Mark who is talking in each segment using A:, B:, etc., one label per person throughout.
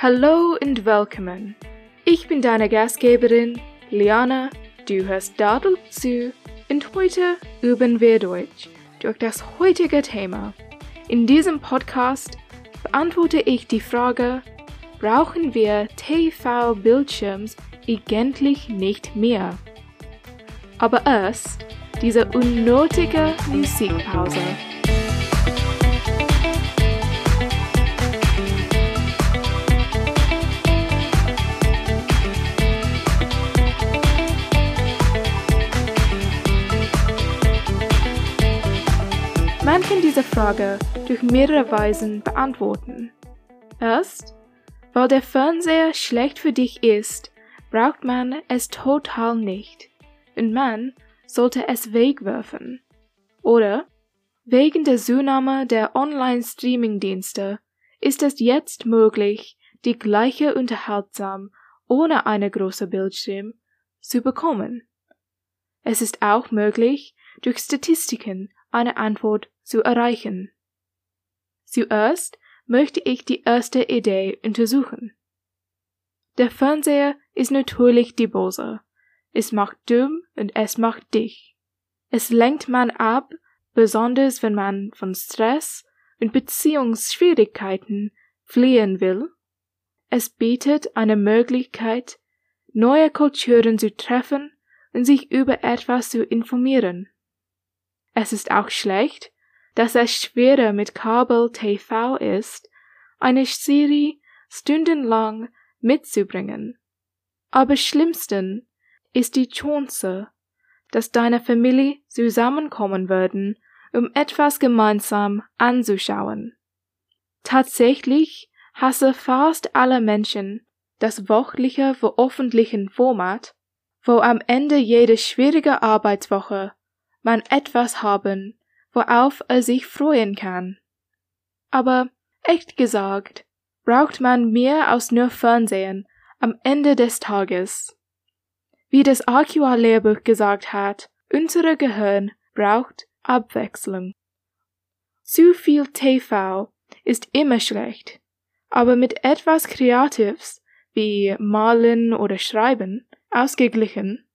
A: Hallo und willkommen. Ich bin deine Gastgeberin Liana, du hörst Dadel zu und heute üben wir Deutsch durch das heutige Thema. In diesem Podcast beantworte ich die Frage, brauchen wir TV-Bildschirms eigentlich nicht mehr? Aber erst diese unnötige Musikpause. Kann diese Frage durch mehrere Weisen beantworten. Erst, weil der Fernseher schlecht für dich ist, braucht man es total nicht und man sollte es wegwerfen. Oder wegen der Zunahme der Online-Streaming-Dienste ist es jetzt möglich, die gleiche Unterhaltsam ohne eine große Bildschirm zu bekommen. Es ist auch möglich, durch Statistiken eine Antwort zu erreichen. Zuerst möchte ich die erste Idee untersuchen. Der Fernseher ist natürlich die Bose. Es macht dumm und es macht dich. Es lenkt man ab, besonders wenn man von Stress und Beziehungsschwierigkeiten fliehen will. Es bietet eine Möglichkeit, neue Kulturen zu treffen und sich über etwas zu informieren. Es ist auch schlecht, dass es schwerer mit Kabel-TV ist, eine Serie stundenlang mitzubringen. Aber schlimmsten ist die Chance, dass deine Familie zusammenkommen würden, um etwas gemeinsam anzuschauen. Tatsächlich hasse fast alle Menschen das wöchentliche veröffentlichen Format, wo am Ende jeder schwierige Arbeitswoche man etwas haben, worauf er sich freuen kann. Aber echt gesagt, braucht man mehr als nur Fernsehen am Ende des Tages. Wie das Archua-Lehrbuch gesagt hat, unser Gehirn braucht Abwechslung. Zu viel TV ist immer schlecht, aber mit etwas Kreatives wie Malen oder Schreiben ausgeglichen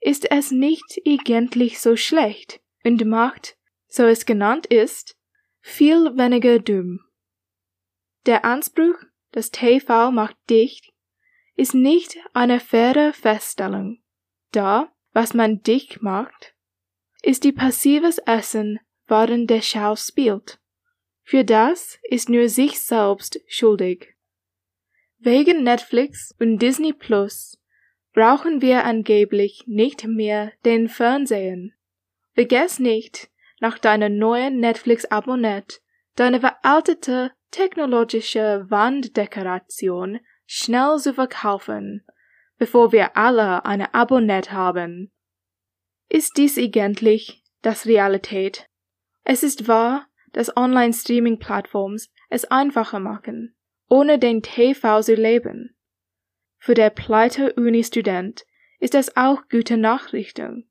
A: ist es nicht eigentlich so schlecht und macht, so es genannt ist, viel weniger dumm. Der Anspruch, das TV macht dicht, ist nicht eine faire Feststellung, da, was man dicht macht, ist die passives Essen, während der Schau spielt. Für das ist nur sich selbst schuldig. Wegen Netflix und Disney Plus brauchen wir angeblich nicht mehr den Fernsehen. Vergiss nicht, nach deiner neuen Netflix-Abonnent deine veraltete technologische Wanddekoration schnell zu verkaufen, bevor wir alle eine Abonnent haben. Ist dies eigentlich das Realität? Es ist wahr, dass Online-Streaming-Plattforms es einfacher machen, ohne den TV zu leben. Für der pleite Uni-Student ist das auch gute Nachrichten,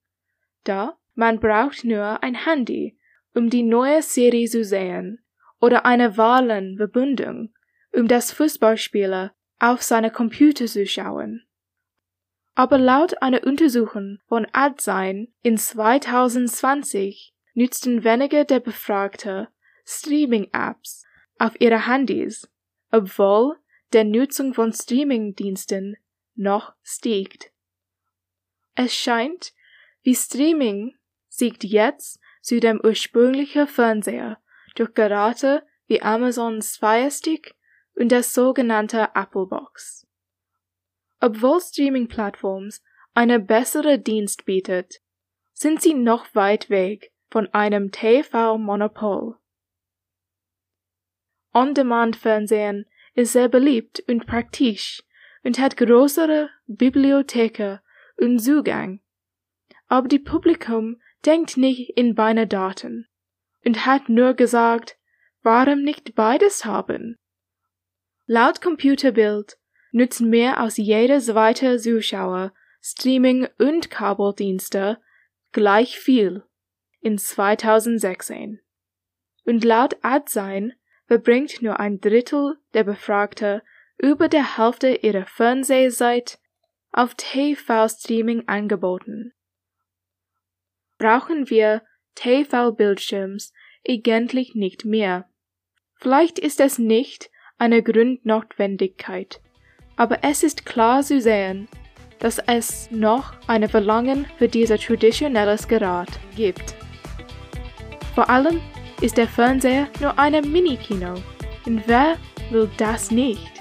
A: da man braucht nur ein Handy, um die neue Serie zu sehen, oder eine Wahlenverbindung, um das Fußballspieler auf seine Computer zu schauen. Aber laut einer Untersuchung von AdSign in 2020 nützten weniger der Befragten Streaming-Apps auf ihre Handys, obwohl der Nutzung von Streaming-Diensten noch stiegt. Es scheint, wie Streaming siegt jetzt zu dem ursprünglichen Fernseher durch Geräte wie Amazons Fire Stick und der sogenannte Apple Box. Obwohl Streaming-Plattforms eine bessere Dienst bietet, sind sie noch weit weg von einem TV-Monopol. On-Demand-Fernsehen ist sehr beliebt und praktisch und hat größere Bibliotheken und Zugang. Aber die Publikum denkt nicht in Daten und hat nur gesagt, warum nicht beides haben? Laut Computerbild nutzen mehr als jeder zweite Zuschauer Streaming und Kabeldienste gleich viel in 2016. Und laut AdSign verbringt nur ein Drittel der Befragten über der Hälfte ihrer Fernsehzeit auf TV-Streaming angeboten. Brauchen wir TV-Bildschirms eigentlich nicht mehr. Vielleicht ist es nicht eine Grundnotwendigkeit, aber es ist klar zu sehen, dass es noch eine Verlangen für dieses traditionelles Gerät gibt. Vor allem ist der Fernseher nur eine Mini-Kino. Und wer will das nicht?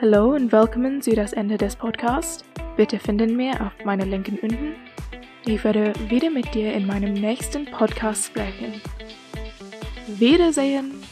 A: Hallo und willkommen zu das Ende des Podcasts. Bitte finden mir auf meiner Linken unten. Ich werde wieder mit dir in meinem nächsten Podcast sprechen. Wiedersehen!